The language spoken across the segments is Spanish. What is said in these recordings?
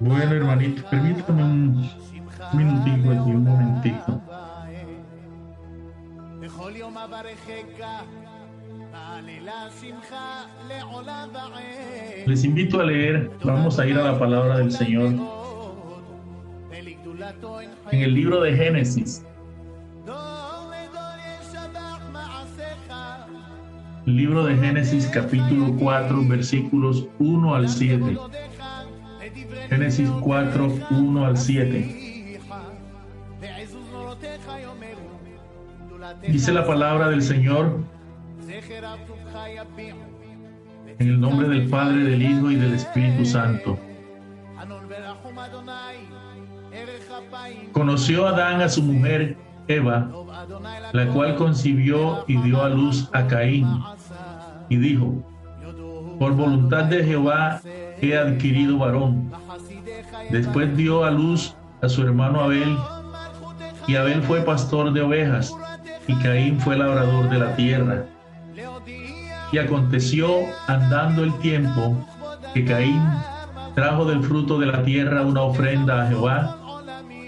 Bueno, hermanito, permítame un minutito aquí, un momentito. Les invito a leer, vamos a ir a la palabra del Señor. en el libro de Génesis. Libro de Génesis capítulo 4 versículos 1 al 7. Génesis 4, 1 al 7. Dice la palabra del Señor en el nombre del Padre, del Hijo y del Espíritu Santo. Conoció Adán a su mujer Eva, la cual concibió y dio a luz a Caín, y dijo, por voluntad de Jehová he adquirido varón. Después dio a luz a su hermano Abel, y Abel fue pastor de ovejas, y Caín fue labrador de la tierra. Y aconteció, andando el tiempo, que Caín trajo del fruto de la tierra una ofrenda a Jehová,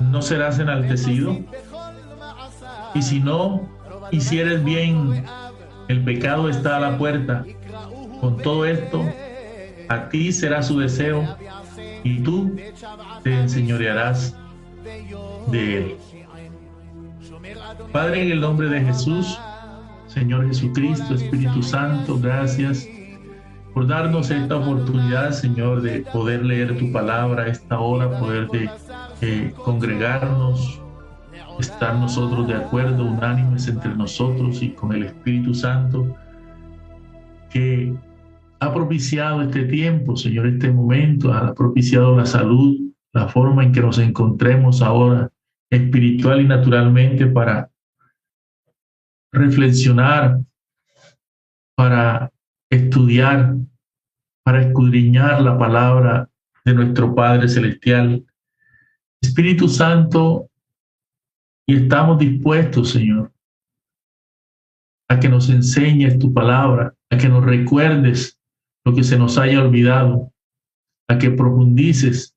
no serás enaltecido. Y si no hicieres bien, el pecado está a la puerta. Con todo esto, a ti será su deseo y tú te enseñorearás de él. Padre, en el nombre de Jesús, Señor Jesucristo, Espíritu Santo, gracias por darnos esta oportunidad, Señor, de poder leer tu palabra esta hora, poder de congregarnos, estar nosotros de acuerdo, unánimes entre nosotros y con el Espíritu Santo, que ha propiciado este tiempo, Señor, este momento, ha propiciado la salud, la forma en que nos encontremos ahora espiritual y naturalmente para reflexionar, para estudiar, para escudriñar la palabra de nuestro Padre Celestial. Espíritu Santo, y estamos dispuestos, Señor, a que nos enseñes tu palabra, a que nos recuerdes lo que se nos haya olvidado, a que profundices,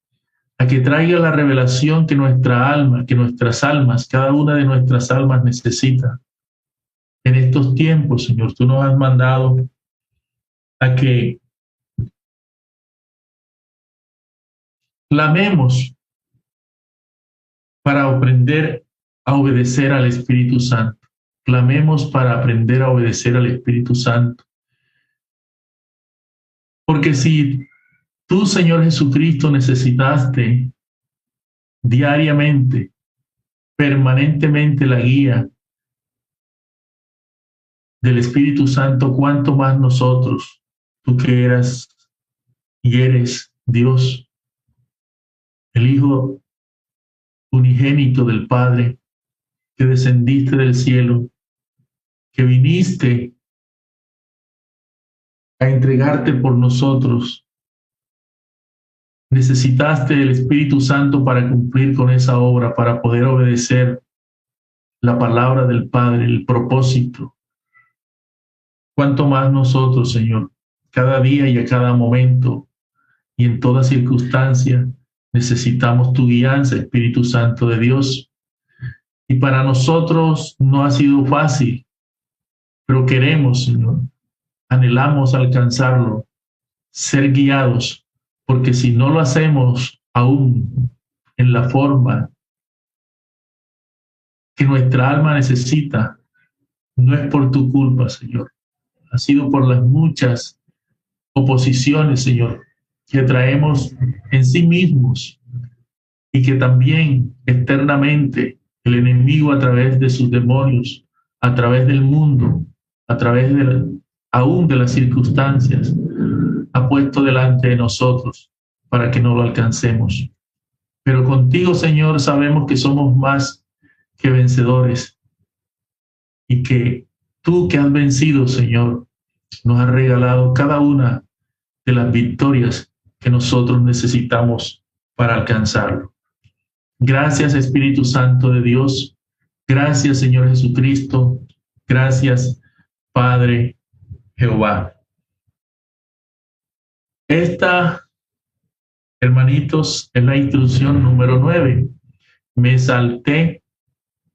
a que traiga la revelación que nuestra alma, que nuestras almas, cada una de nuestras almas necesita. En estos tiempos, Señor, tú nos has mandado a que clamemos para aprender a obedecer al Espíritu Santo. Clamemos para aprender a obedecer al Espíritu Santo. Porque si tú, Señor Jesucristo, necesitaste diariamente, permanentemente la guía del Espíritu Santo, cuánto más nosotros, tú que eras y eres Dios, el Hijo unigénito del Padre, que descendiste del cielo, que viniste a entregarte por nosotros. Necesitaste el Espíritu Santo para cumplir con esa obra, para poder obedecer la palabra del Padre, el propósito. Cuanto más nosotros, Señor, cada día y a cada momento y en toda circunstancia, Necesitamos tu guianza, Espíritu Santo de Dios. Y para nosotros no ha sido fácil, pero queremos, Señor, anhelamos alcanzarlo, ser guiados, porque si no lo hacemos aún en la forma que nuestra alma necesita, no es por tu culpa, Señor. Ha sido por las muchas oposiciones, Señor, que traemos en sí mismos y que también externamente el enemigo a través de sus demonios, a través del mundo, a través de aún de las circunstancias, ha puesto delante de nosotros para que no lo alcancemos. Pero contigo, Señor, sabemos que somos más que vencedores y que tú que has vencido, Señor, nos has regalado cada una de las victorias que nosotros necesitamos para alcanzarlo. Gracias, Espíritu Santo de Dios. Gracias, Señor Jesucristo. Gracias, Padre Jehová. Esta, hermanitos, es la instrucción número nueve. Me salté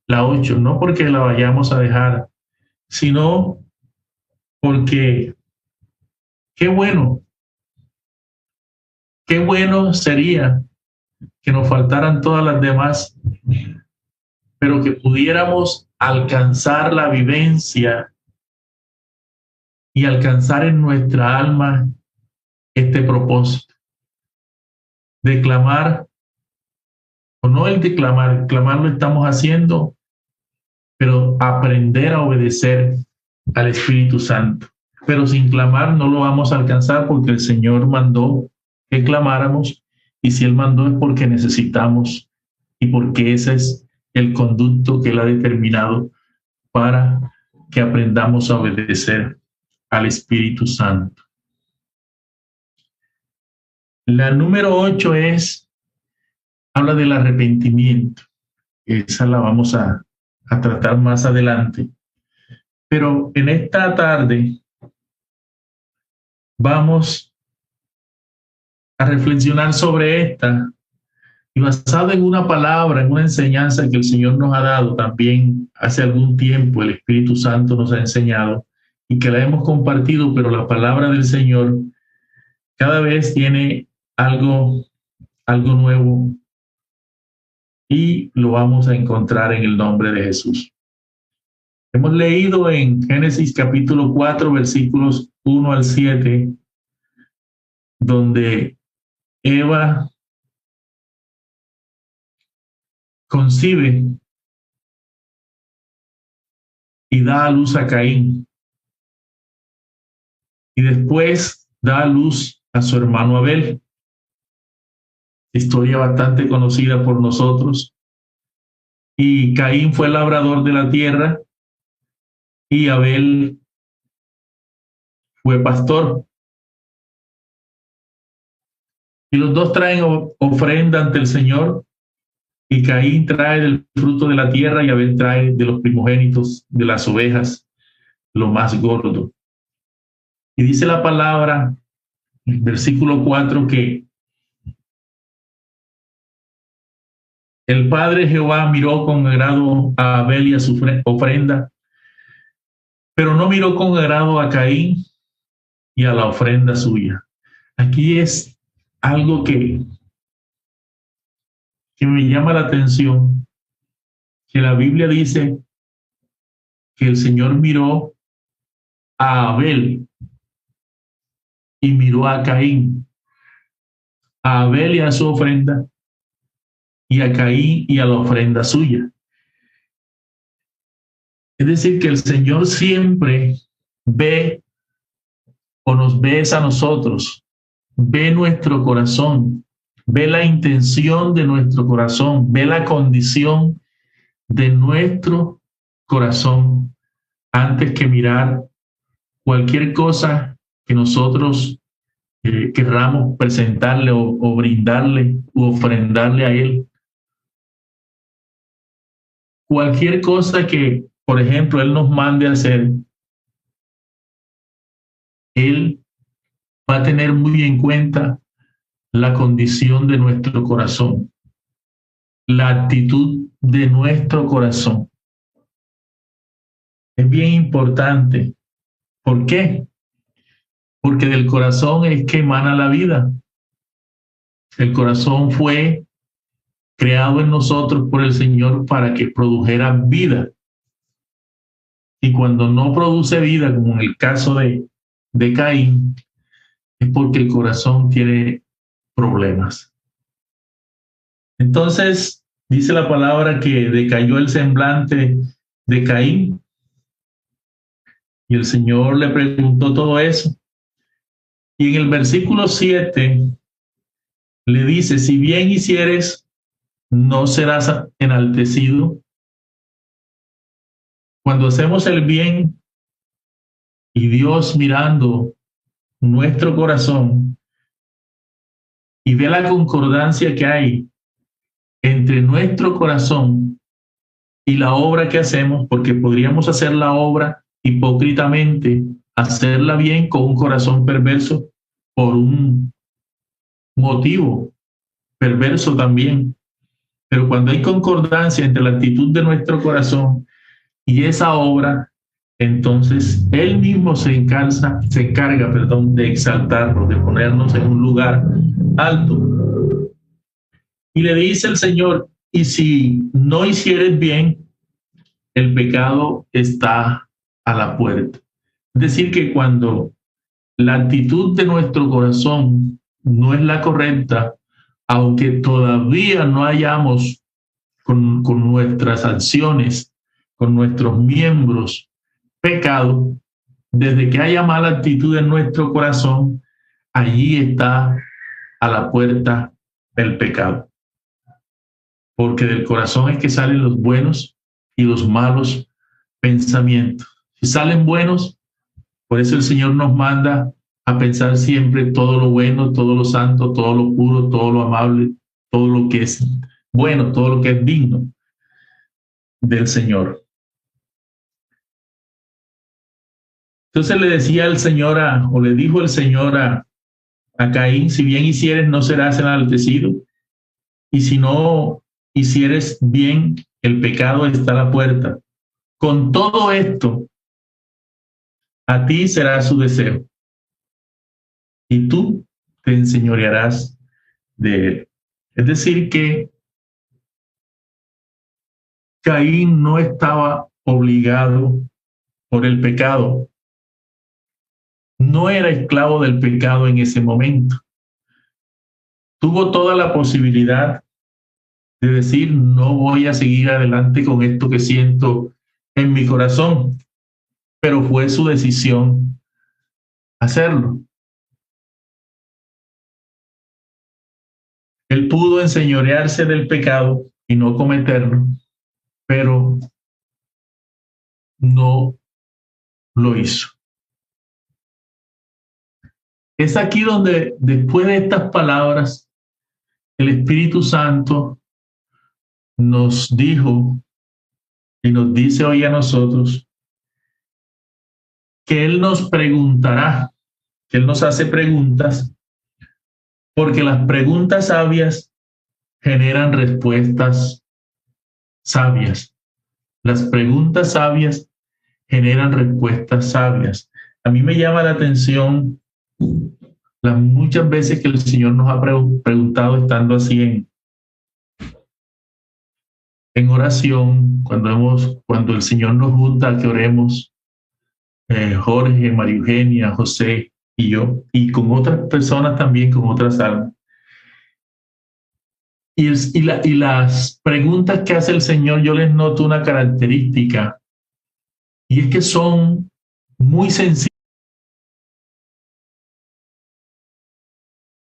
la ocho, no porque la vayamos a dejar, sino porque qué bueno, qué bueno sería que nos faltaran todas las demás, pero que pudiéramos alcanzar la vivencia y alcanzar en nuestra alma este propósito. Declamar, o no el declamar, clamar lo estamos haciendo, pero aprender a obedecer al Espíritu Santo. Pero sin clamar no lo vamos a alcanzar porque el Señor mandó que clamáramos y si Él mandó es porque necesitamos y porque ese es el conducto que Él ha determinado para que aprendamos a obedecer al Espíritu Santo. La número ocho es, habla del arrepentimiento. Esa la vamos a, a tratar más adelante. Pero en esta tarde vamos a reflexionar sobre esta y basado en una palabra, en una enseñanza que el Señor nos ha dado también hace algún tiempo, el Espíritu Santo nos ha enseñado, y que la hemos compartido, pero la palabra del Señor cada vez tiene algo, algo nuevo y lo vamos a encontrar en el nombre de Jesús. Hemos leído en Génesis capítulo 4, versículos 1 al 7, donde Eva concibe y da a luz a Caín y después da a luz a su hermano Abel. Historia bastante conocida por nosotros. Y Caín fue labrador de la tierra y Abel fue pastor. Y los dos traen ofrenda ante el Señor y Caín trae del fruto de la tierra y Abel trae de los primogénitos de las ovejas lo más gordo. Y dice la palabra, versículo 4, que el Padre Jehová miró con agrado a Abel y a su ofrenda, pero no miró con agrado a Caín y a la ofrenda suya. Aquí es algo que, que me llama la atención, que la Biblia dice que el Señor miró a Abel y miró a Caín, a Abel y a su ofrenda, y a Caín y a la ofrenda suya. Es decir, que el Señor siempre ve o nos ve a nosotros, ve nuestro corazón, ve la intención de nuestro corazón, ve la condición de nuestro corazón antes que mirar cualquier cosa que nosotros eh, querramos presentarle o, brindarle o ofrendarle a Él. Cualquier cosa que, por ejemplo, Él nos mande a hacer, Él va a tener muy en cuenta la condición de nuestro corazón, la actitud de nuestro corazón. Es bien importante. ¿Por qué? porque del corazón es que emana la vida. El corazón fue creado en nosotros por el Señor para que produjera vida. Y cuando no produce vida, como en el caso de, de Caín, es porque el corazón tiene problemas. Entonces, dice la palabra que decayó el semblante de Caín Y el Señor le preguntó todo eso. Y en el versículo 7 le dice, si bien hicieres, no serás enaltecido. Cuando hacemos el bien y Dios mirando nuestro corazón y ve la concordancia que hay entre nuestro corazón y la obra que hacemos, porque podríamos hacer la obra hipócritamente, hacerla bien con un corazón perverso por un motivo perverso también. Pero cuando hay concordancia entre la actitud de nuestro corazón y esa obra, entonces Él mismo se, encarga, se encarga perdón, de exaltarnos, de ponernos en un lugar alto. Y le dice el Señor, y si no hicieres bien, el pecado está a la puerta. Es decir, que cuando la actitud de nuestro corazón no es la correcta, aunque todavía no hayamos con, con nuestras acciones, con nuestros miembros, pecado, desde que haya mala actitud en nuestro corazón, allí está a la puerta el pecado. Porque del corazón es que salen los buenos y los malos pensamientos. Si salen buenos, por eso el Señor nos manda a pensar siempre todo lo bueno, todo lo santo, todo lo puro, todo lo amable, todo lo que es bueno, todo lo que es digno del Señor. Entonces le decía el Señor a, o le dijo el Señor a, a Caín, si bien hicieres, no serás enaltecido, y si no hicieres bien, el pecado está a la puerta. Con todo esto, a ti será su deseo, y tú te enseñorearás de él. Es decir, que Caín no estaba obligado por el pecado no era esclavo del pecado en ese momento. Tuvo toda la posibilidad de decir, no voy a seguir adelante con esto que siento en mi corazón, pero fue su decisión hacerlo. Él pudo enseñorearse del pecado y no cometerlo, pero no lo hizo. Es aquí donde después de estas palabras, el Espíritu Santo nos dijo y nos dice hoy a nosotros que Él nos preguntará, que Él nos hace preguntas, porque las preguntas sabias generan respuestas sabias. Las preguntas sabias generan respuestas sabias. A mí me llama la atención las muchas veces que el Señor nos ha preguntado estando así en, en oración, cuando, hemos, cuando el Señor nos gusta que oremos, eh, Jorge, María Eugenia, José y yo, y con otras personas también, con otras almas. Y, y, y las preguntas que hace el Señor, yo les noto una característica, y es que son muy sencillas